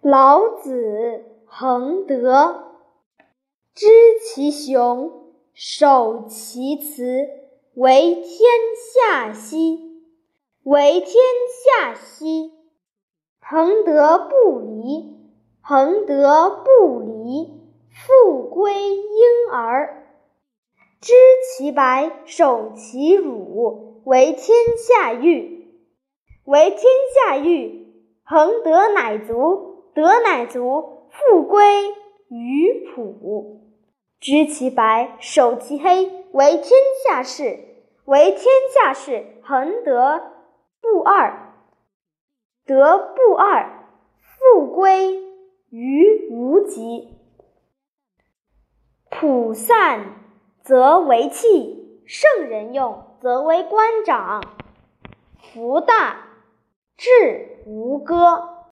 老子恒德，知其雄，守其雌，为天下溪。为天下溪，恒德不离，恒德不离，复归婴儿。知其白，守其辱，为天下玉。为天下玉，恒德乃足。德乃足，复归于朴。知其白，守其黑，为天下事。为天下事，恒德不二。德不二，复归于无极。朴散则为器，圣人用则为官长。福大，志无歌。